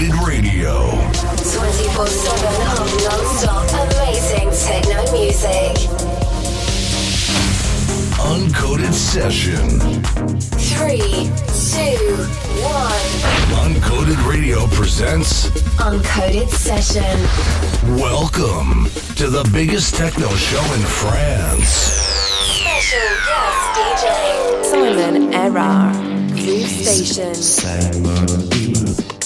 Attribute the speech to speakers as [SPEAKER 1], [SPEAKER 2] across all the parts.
[SPEAKER 1] Uncoded Radio.
[SPEAKER 2] 24 7 non stop amazing techno music.
[SPEAKER 1] Uncoded Session.
[SPEAKER 2] 3, 2, 1.
[SPEAKER 1] Uncoded Radio presents
[SPEAKER 2] Uncoded Session.
[SPEAKER 1] Welcome to the biggest techno show in France.
[SPEAKER 2] Special guest DJ
[SPEAKER 3] Simon Erar. Blue station. Simon.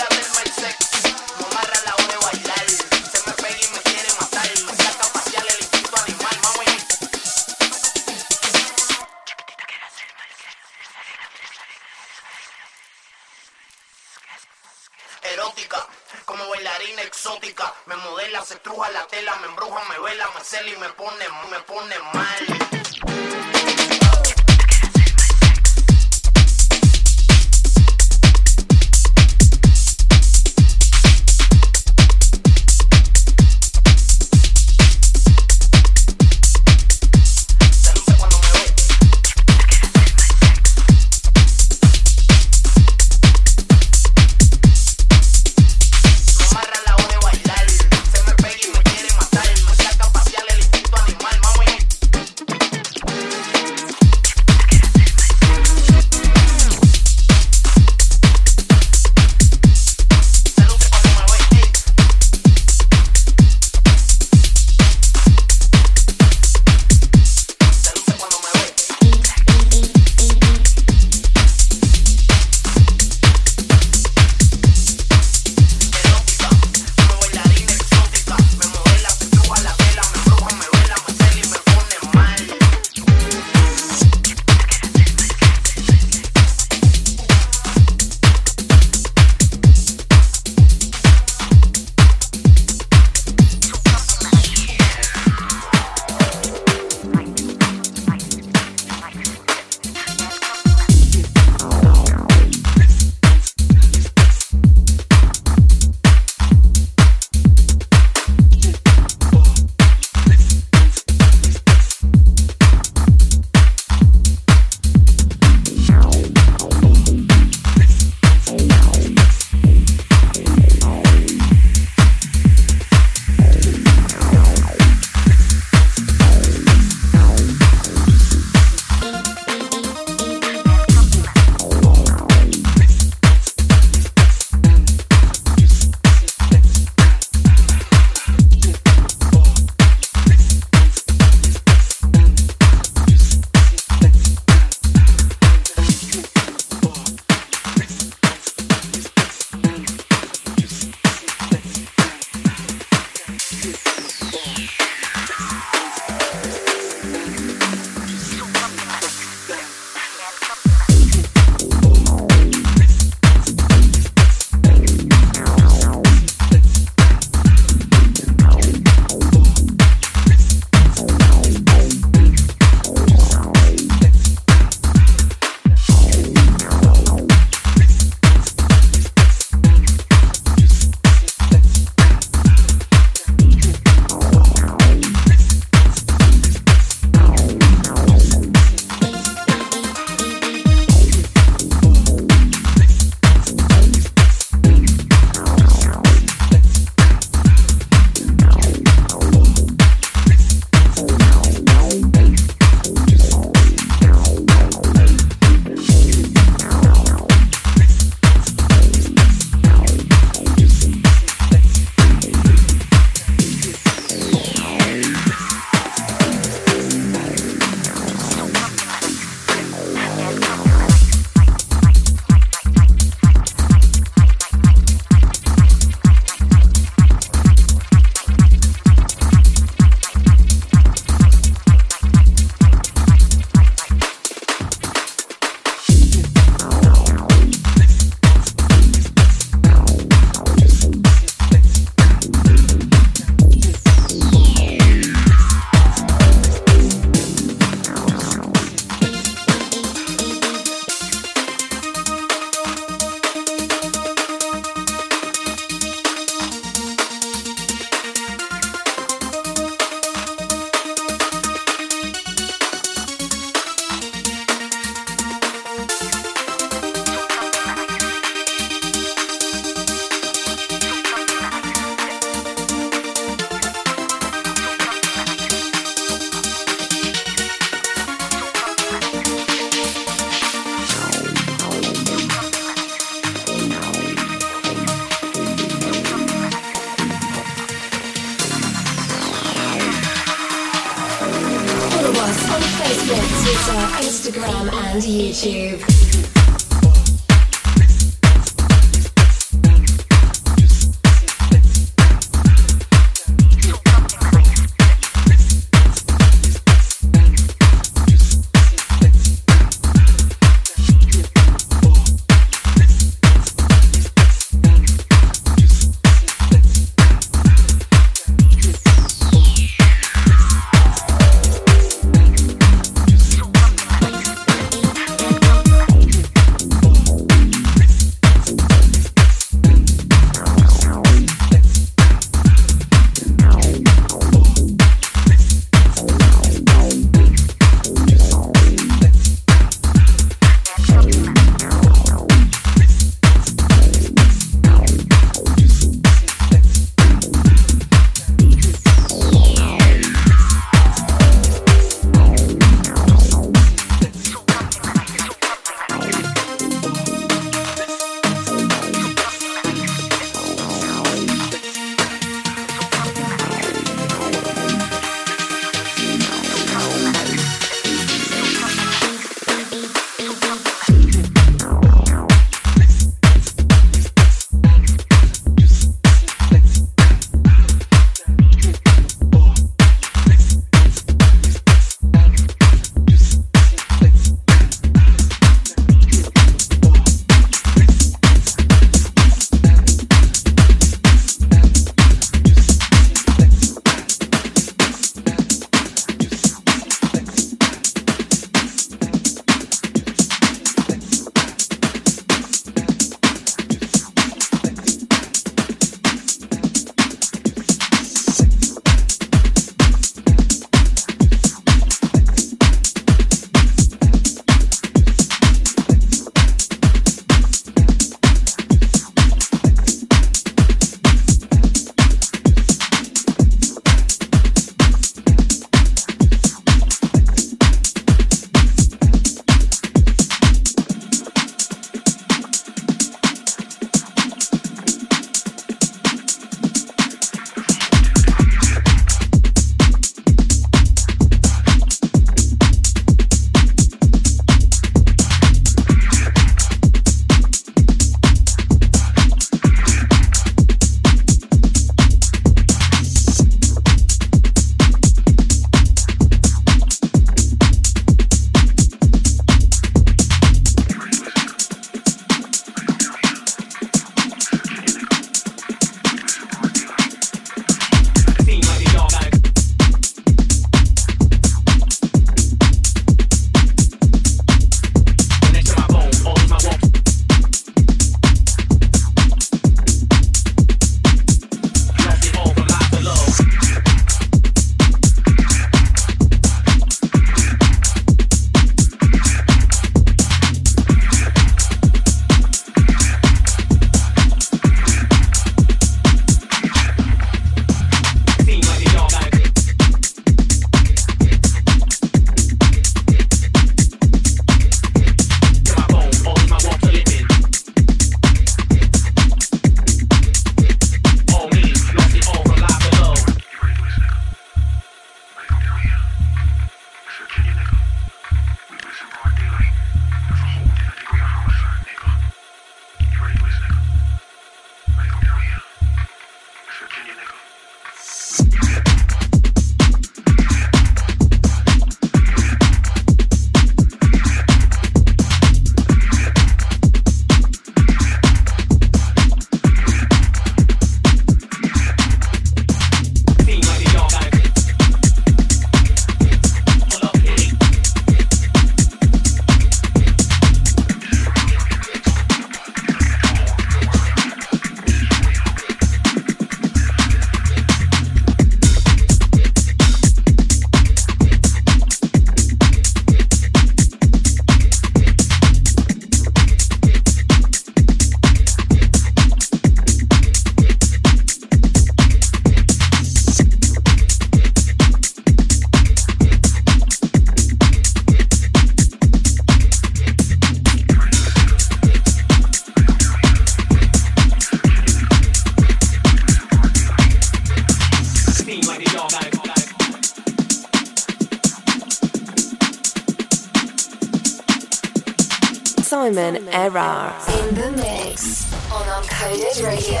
[SPEAKER 4] Simon Erar.
[SPEAKER 2] In the mix on Uncoded Radio.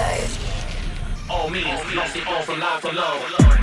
[SPEAKER 5] Oh, all means lost it all from live to low.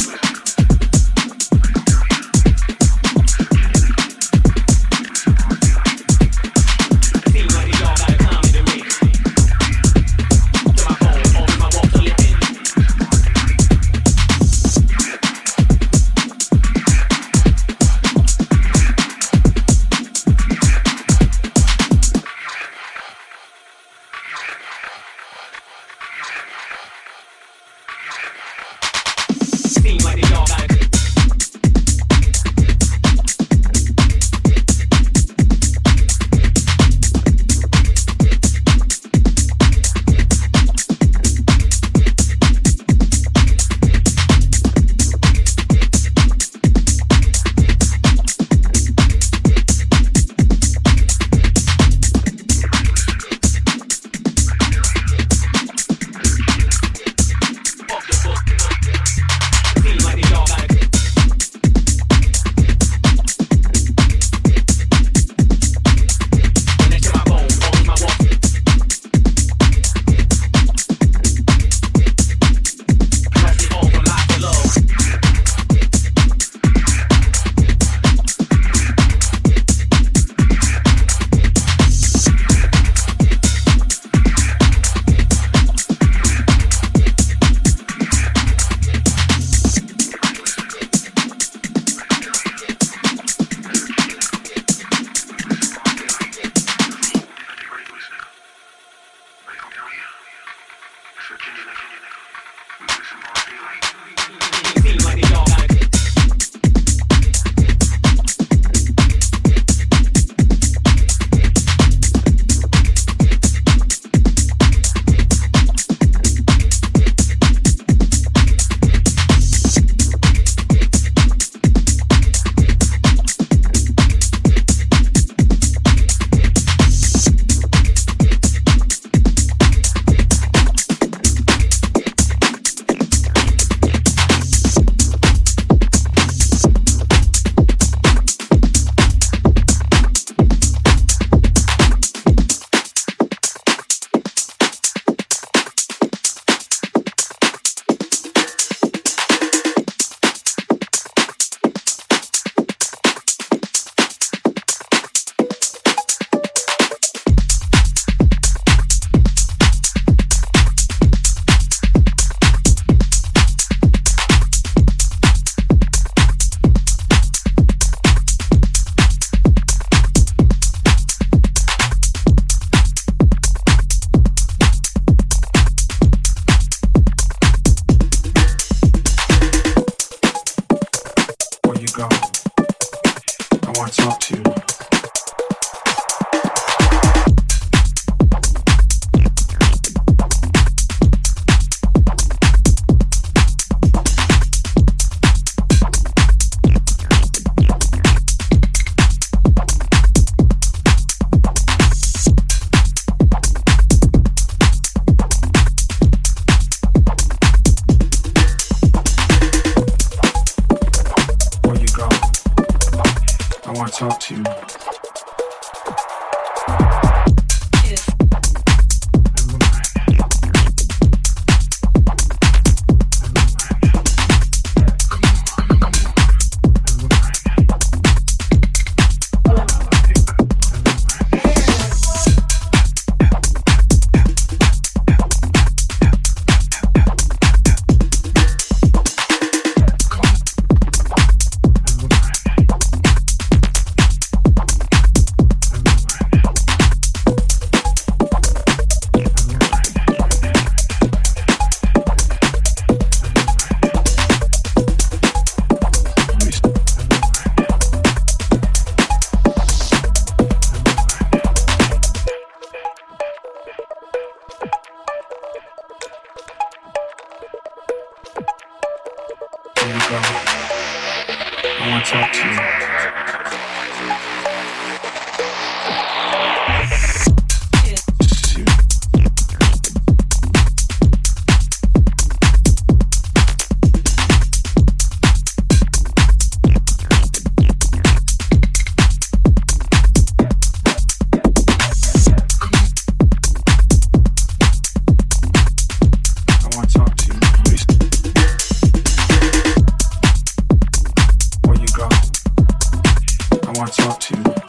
[SPEAKER 6] Talk
[SPEAKER 7] up to.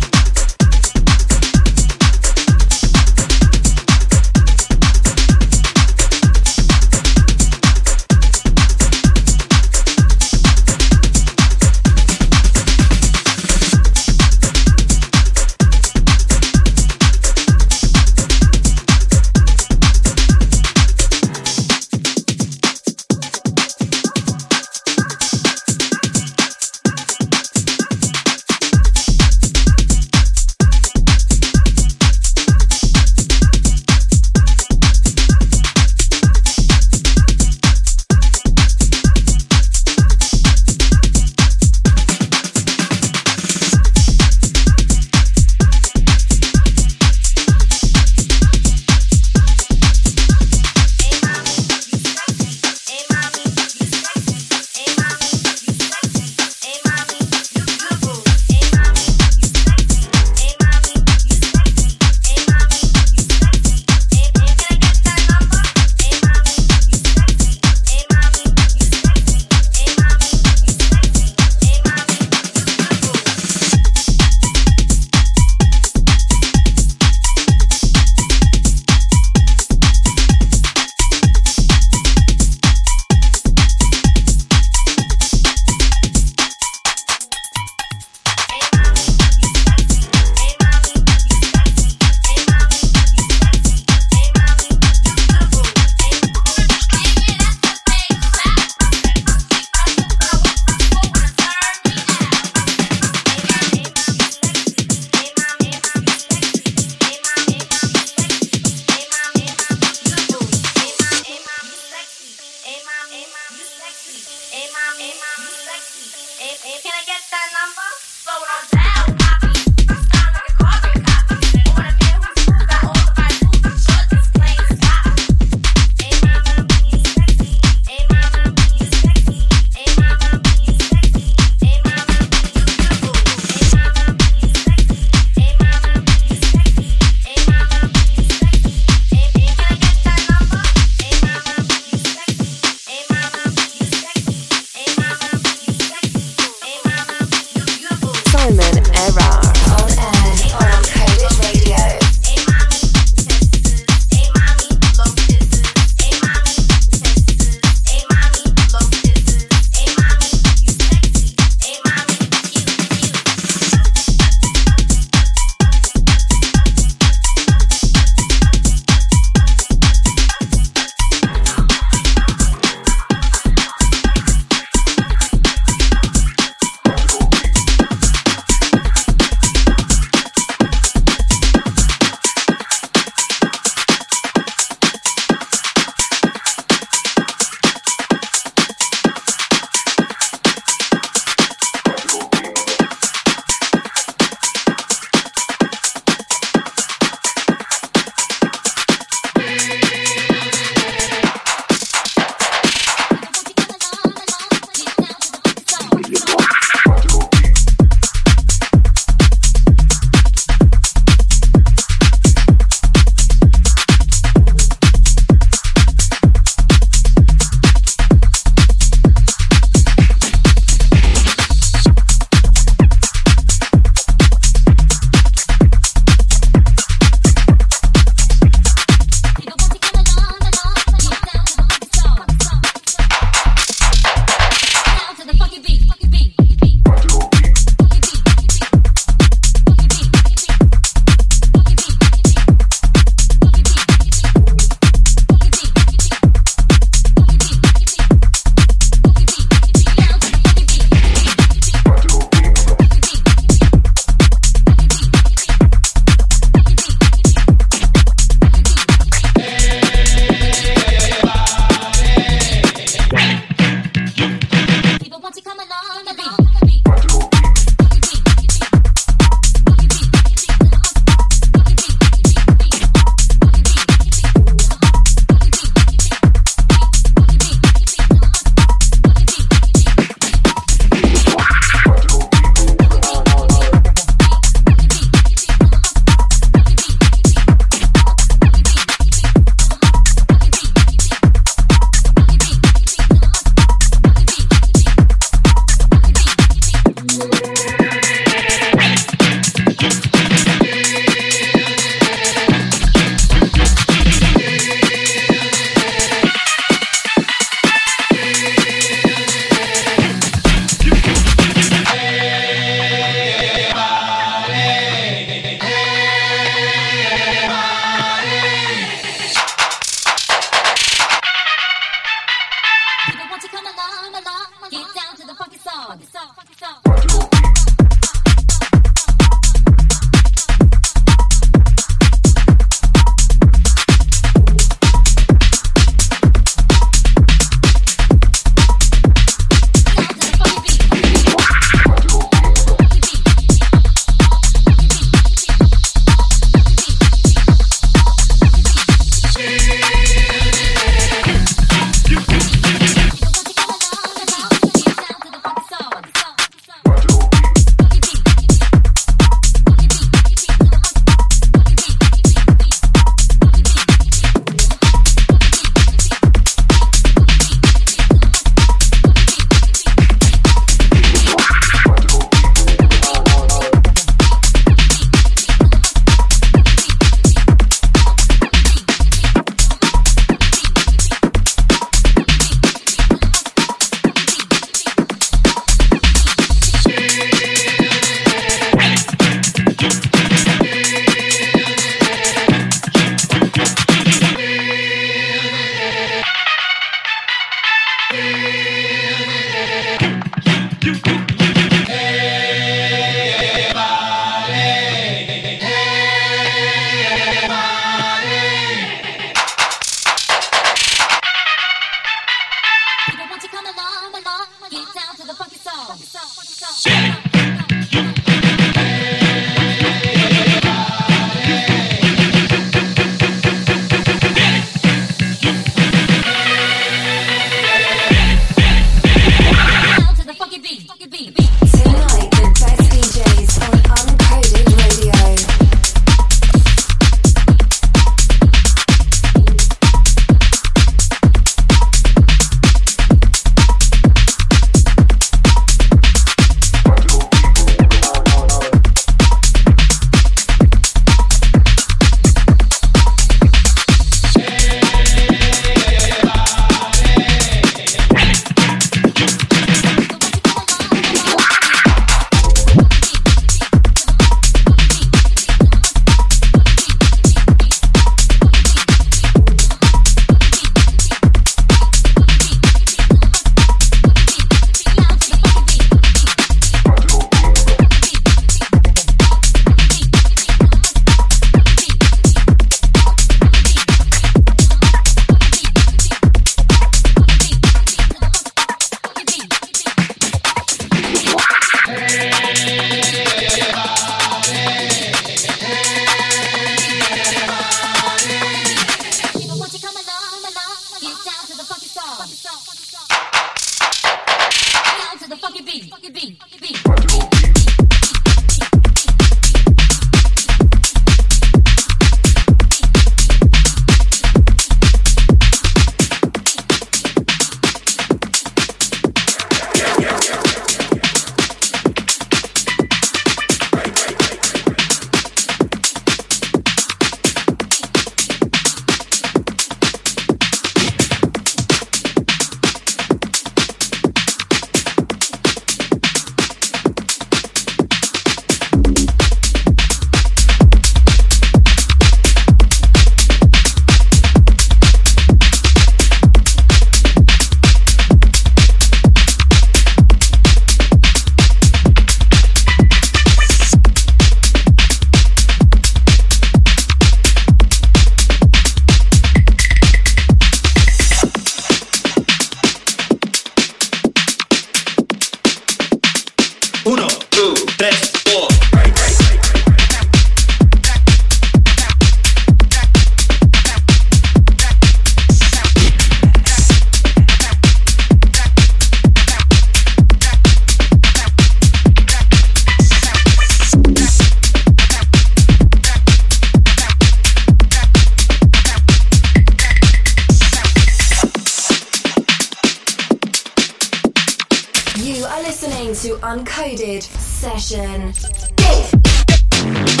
[SPEAKER 8] Session.